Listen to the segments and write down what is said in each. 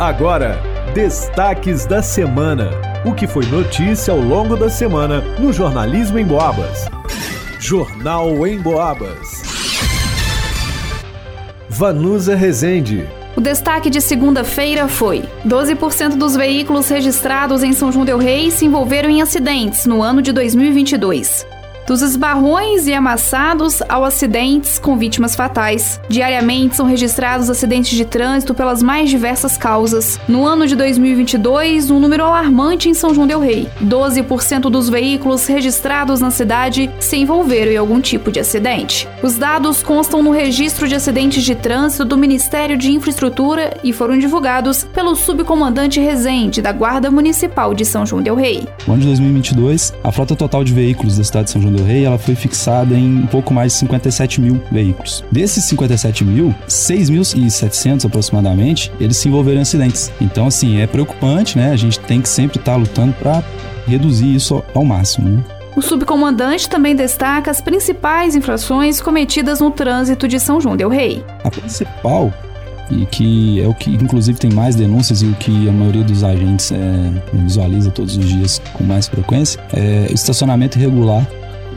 Agora, destaques da semana. O que foi notícia ao longo da semana no Jornalismo em Boabas. Jornal em Boabas. Vanusa Rezende. O destaque de segunda-feira foi: 12% dos veículos registrados em São João Del Rei se envolveram em acidentes no ano de 2022 dos esbarrões e amassados ao acidentes com vítimas fatais. Diariamente são registrados acidentes de trânsito pelas mais diversas causas. No ano de 2022, um número alarmante em São João del Rei. 12% dos veículos registrados na cidade se envolveram em algum tipo de acidente. Os dados constam no registro de acidentes de trânsito do Ministério de Infraestrutura e foram divulgados pelo subcomandante Rezende da Guarda Municipal de São João del Rei. No ano de 2022, a frota total de veículos da cidade de São João del do Rei, ela foi fixada em um pouco mais de 57 mil veículos. Desses 57 mil, 6.700 aproximadamente, eles se envolveram em acidentes. Então, assim, é preocupante, né? A gente tem que sempre estar tá lutando para reduzir isso ao máximo, né? O subcomandante também destaca as principais infrações cometidas no trânsito de São João del Rei. A principal e que é o que inclusive tem mais denúncias e o que a maioria dos agentes é, visualiza todos os dias com mais frequência é o estacionamento irregular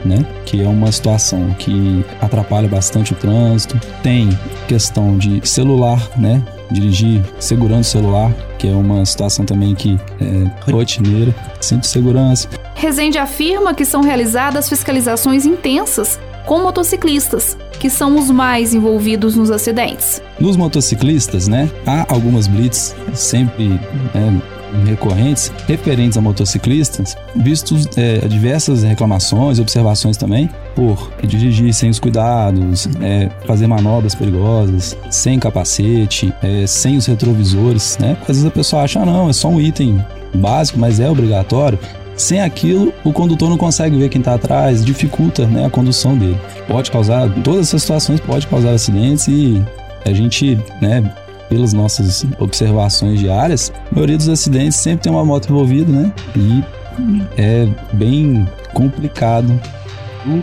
né? Que é uma situação que atrapalha bastante o trânsito. Tem questão de celular, né? Dirigir segurando o celular, que é uma situação também que é rotineira. Cinto de segurança. Rezende afirma que são realizadas fiscalizações intensas com motociclistas, que são os mais envolvidos nos acidentes. Nos motociclistas, né, há algumas blitz sempre né, recorrentes referentes a motociclistas, vistos é, diversas reclamações observações também por dirigir sem os cuidados, é, fazer manobras perigosas, sem capacete, é, sem os retrovisores, né? Às vezes a pessoa acha, ah, não, é só um item básico, mas é obrigatório. Sem aquilo, o condutor não consegue ver quem está atrás, dificulta né, a condução dele. Pode causar, todas essas situações pode causar acidentes e a gente né, pelas nossas observações diárias, a maioria dos acidentes sempre tem uma moto envolvida, né? E é bem complicado o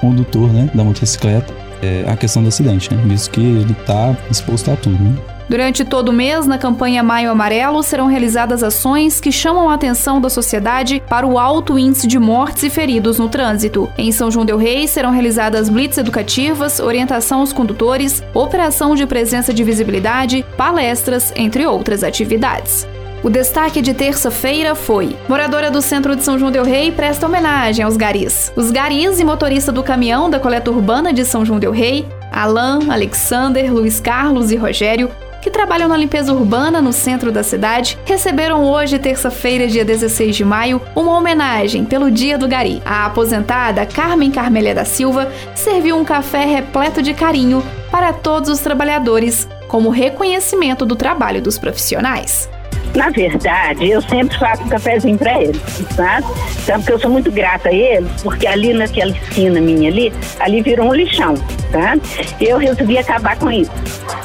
condutor né, da motocicleta é, a questão do acidente, né? Visto que ele está exposto a tudo, né? Durante todo o mês, na campanha Maio Amarelo, serão realizadas ações que chamam a atenção da sociedade para o alto índice de mortes e feridos no trânsito. Em São João Del Rei serão realizadas blitz educativas, orientação aos condutores, operação de presença de visibilidade, palestras, entre outras atividades. O destaque de terça-feira foi: moradora do centro de São João Del Rei presta homenagem aos garis. Os garis e motorista do caminhão da coleta urbana de São João Del Rei, Alain, Alexander, Luiz Carlos e Rogério, que trabalham na limpeza urbana no centro da cidade, receberam hoje, terça-feira, dia 16 de maio, uma homenagem pelo Dia do Gari. A aposentada Carmen Carmélia da Silva serviu um café repleto de carinho para todos os trabalhadores, como reconhecimento do trabalho dos profissionais. Na verdade, eu sempre faço um cafezinho para eles, sabe? Então, porque eu sou muito grata a eles, porque ali naquela esquina minha ali, ali virou um lixão, tá? Eu resolvi acabar com isso.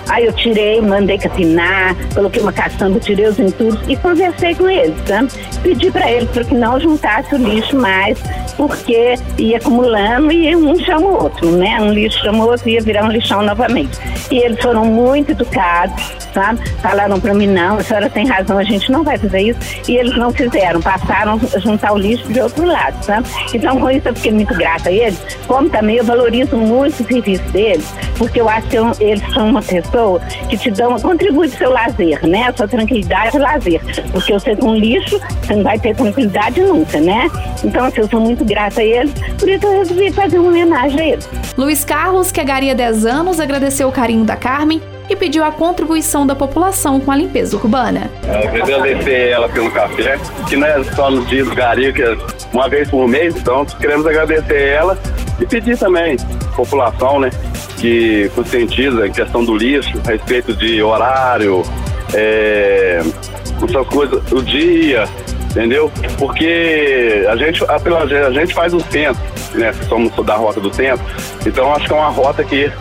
Aí eu tirei, mandei capinar, coloquei uma caçamba, tirei os entulhos e conversei com eles, tá? Pedi para eles para que não juntasse o lixo mais, porque ia acumulando e um chama o outro, né? Um lixo chama o outro e ia virar um lixão novamente. E eles foram muito educados, sabe? Falaram para mim, não, a senhora tem razão, a gente não vai fazer isso. E eles não fizeram, passaram a juntar o lixo de outro lado, sabe? Então, com isso eu fiquei muito grata a eles, como também eu valorizo muito o serviço deles, porque eu acho que eu, eles são uma pessoa que te dão, contribui pro seu lazer, né? A sua tranquilidade e lazer. Porque você com lixo, você não vai ter tranquilidade nunca, né? Então, assim, eu sou muito grata a eles, por isso eu resolvi fazer uma homenagem a eles. Luiz Carlos, que agaria 10 anos, agradeceu o carinho da Carmen e pediu a contribuição da população com a limpeza urbana. Eu queria agradecer ela pelo café, que não é só nos dias do Gari, que é uma vez por mês, então queremos agradecer ela e pedir também à população, né, que conscientiza em questão do lixo, a respeito de horário, é, essas coisas, o dia, entendeu? Porque a gente, a, a gente faz o centro, né, somos da rota do centro, então acho que é uma rota que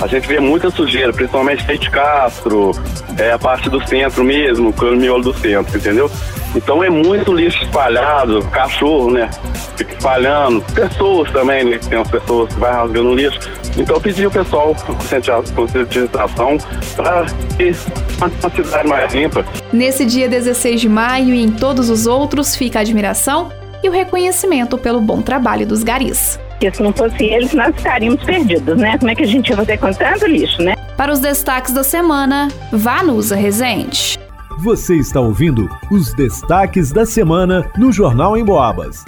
a gente vê muita sujeira, principalmente Feite Castro, é, a parte do centro mesmo, o miolo do centro, entendeu? Então é muito lixo espalhado, cachorro, né? Fica espalhando, pessoas também, né? Tem umas pessoas que vai rasgando lixo. Então pedi ao pessoal conscientização para ter uma cidade mais limpa. Nesse dia 16 de maio e em todos os outros fica a admiração e o reconhecimento pelo bom trabalho dos garis. Porque se não fosse eles, nós estaríamos perdidos, né? Como é que a gente ia fazer com tanto lixo, né? Para os destaques da semana, Vanusa Rezende. Você está ouvindo os destaques da semana no Jornal em Boabas.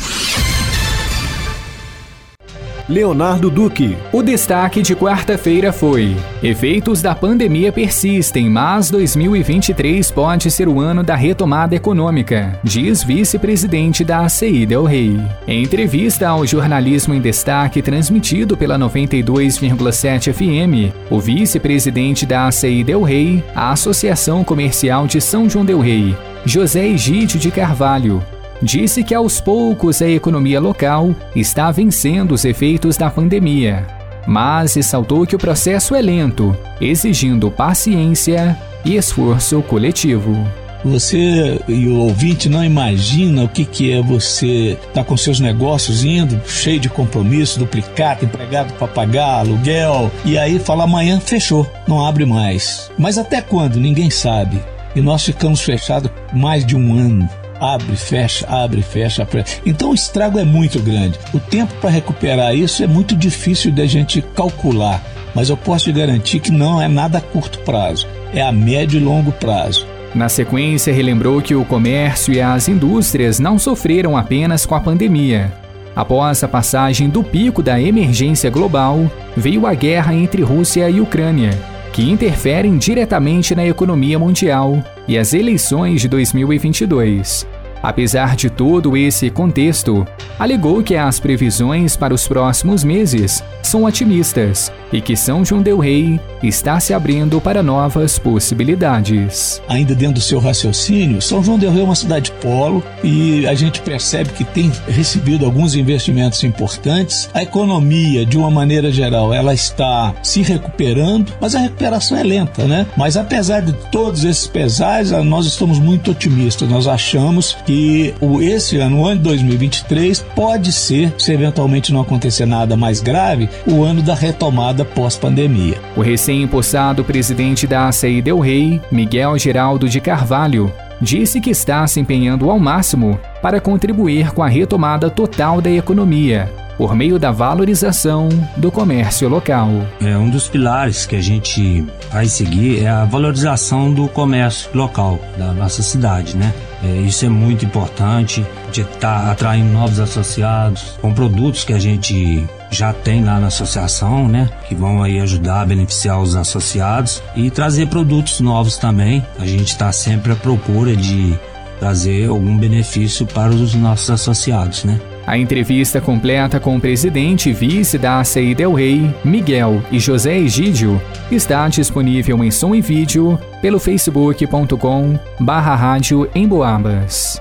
Leonardo Duque. O destaque de quarta-feira foi: Efeitos da pandemia persistem, mas 2023 pode ser o ano da retomada econômica, diz vice-presidente da ACI Del Rey. Em entrevista ao jornalismo em destaque transmitido pela 92,7 FM, o vice-presidente da ACI Del Rey, a Associação Comercial de São João Del Rey, José Egídio de Carvalho, disse que aos poucos a economia local está vencendo os efeitos da pandemia, mas ressaltou que o processo é lento, exigindo paciência e esforço coletivo. Você e o ouvinte não imagina o que, que é você estar tá com seus negócios indo, cheio de compromisso, duplicado, empregado para pagar, aluguel, e aí fala amanhã fechou, não abre mais. Mas até quando? Ninguém sabe. E nós ficamos fechados mais de um ano abre, fecha, abre, fecha. Então o estrago é muito grande. O tempo para recuperar isso é muito difícil da gente calcular, mas eu posso te garantir que não é nada a curto prazo, é a médio e longo prazo. Na sequência, relembrou que o comércio e as indústrias não sofreram apenas com a pandemia. Após a passagem do pico da emergência global, veio a guerra entre Rússia e Ucrânia, que interferem diretamente na economia mundial, e as eleições de 2022. Apesar de todo esse contexto, alegou que as previsões para os próximos meses são otimistas e que São João del Rei está se abrindo para novas possibilidades. Ainda dentro do seu raciocínio, São João del Rei é uma cidade polo e a gente percebe que tem recebido alguns investimentos importantes. A economia, de uma maneira geral, ela está se recuperando, mas a recuperação é lenta, né? Mas apesar de todos esses pesares, nós estamos muito otimistas. Nós achamos que o, esse ano, o ano de 2023, pode ser, se eventualmente não acontecer nada mais grave, o ano da retomada pós-pandemia. O recém-impossado presidente da ACI Del Rey, Miguel Geraldo de Carvalho, disse que está se empenhando ao máximo para contribuir com a retomada total da economia, por meio da valorização do comércio local. É um dos pilares que a gente vai seguir é a valorização do comércio local da nossa cidade, né? É, isso é muito importante, de estar tá atraindo novos associados com produtos que a gente já tem lá na associação, né? Que vão aí ajudar a beneficiar os associados e trazer produtos novos também. A gente está sempre à procura de trazer algum benefício para os nossos associados, né? A entrevista completa com o presidente e vice da ACI Del Rey, Miguel e José Egídio, está disponível em som e vídeo pelo facebook.com barra rádio Emboabas.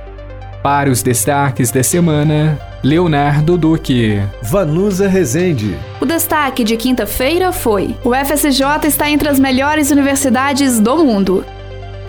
Para os destaques da semana, Leonardo Duque. Vanusa Rezende. O destaque de quinta-feira foi: o FSJ está entre as melhores universidades do mundo.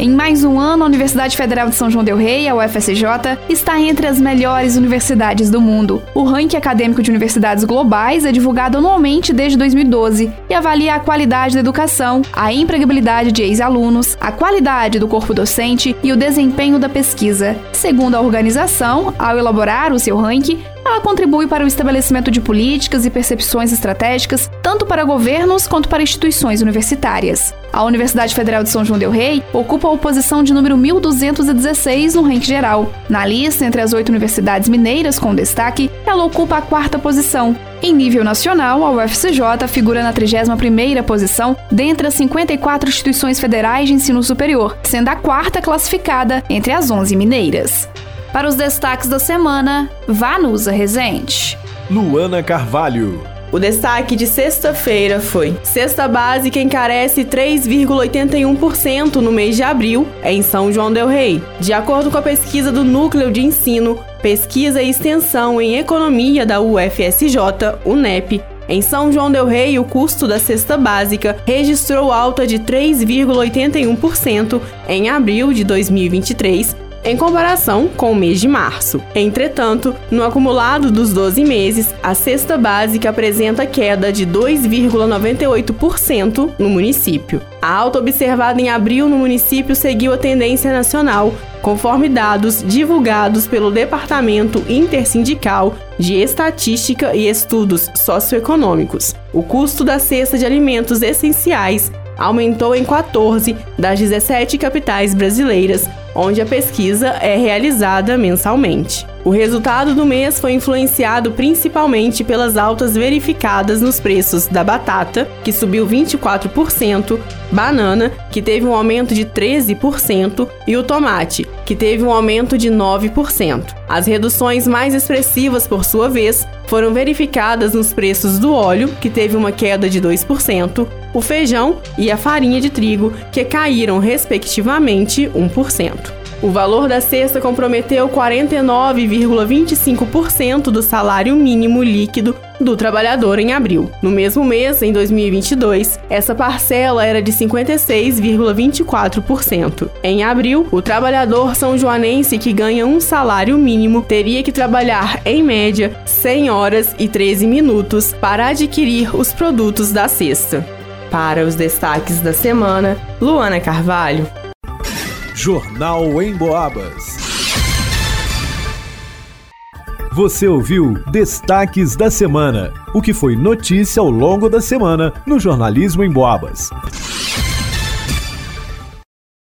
Em mais um ano, a Universidade Federal de São João Del Rei, a UFSJ, está entre as melhores universidades do mundo. O ranking acadêmico de universidades globais é divulgado anualmente desde 2012 e avalia a qualidade da educação, a empregabilidade de ex-alunos, a qualidade do corpo docente e o desempenho da pesquisa. Segundo a organização, ao elaborar o seu ranking, ela contribui para o estabelecimento de políticas e percepções estratégicas, tanto para governos quanto para instituições universitárias. A Universidade Federal de São João Del Rei ocupa a posição de número 1216 no ranking geral. Na lista, entre as oito universidades mineiras com destaque, ela ocupa a quarta posição. Em nível nacional, a UFCJ figura na 31ª posição dentre as 54 instituições federais de ensino superior, sendo a quarta classificada entre as 11 mineiras. Para os destaques da semana, Vanusa Rezende. Luana Carvalho. O destaque de sexta-feira foi: cesta básica encarece 3,81% no mês de abril em São João del Rei. De acordo com a pesquisa do Núcleo de Ensino, Pesquisa e Extensão em Economia da UFSJ, UNEP, em São João del Rei, o custo da cesta básica registrou alta de 3,81% em abril de 2023 em comparação com o mês de março. Entretanto, no acumulado dos 12 meses, a cesta básica apresenta queda de 2,98% no município. A alta observada em abril no município seguiu a tendência nacional, conforme dados divulgados pelo Departamento Intersindical de Estatística e Estudos Socioeconômicos. O custo da cesta de alimentos essenciais aumentou em 14 das 17 capitais brasileiras, onde a pesquisa é realizada mensalmente. O resultado do mês foi influenciado principalmente pelas altas verificadas nos preços da batata, que subiu 24%, banana, que teve um aumento de 13%, e o tomate, que teve um aumento de 9%. As reduções mais expressivas, por sua vez, foram verificadas nos preços do óleo, que teve uma queda de 2%, o feijão e a farinha de trigo, que caíram respectivamente 1%. O valor da cesta comprometeu 49,25% do salário mínimo líquido do trabalhador em abril. No mesmo mês, em 2022, essa parcela era de 56,24%. Em abril, o trabalhador são joanense que ganha um salário mínimo teria que trabalhar, em média, 100 horas e 13 minutos para adquirir os produtos da cesta. Para os destaques da semana, Luana Carvalho. Jornal em Boabas. Você ouviu Destaques da Semana, o que foi notícia ao longo da semana no Jornalismo em Boabas.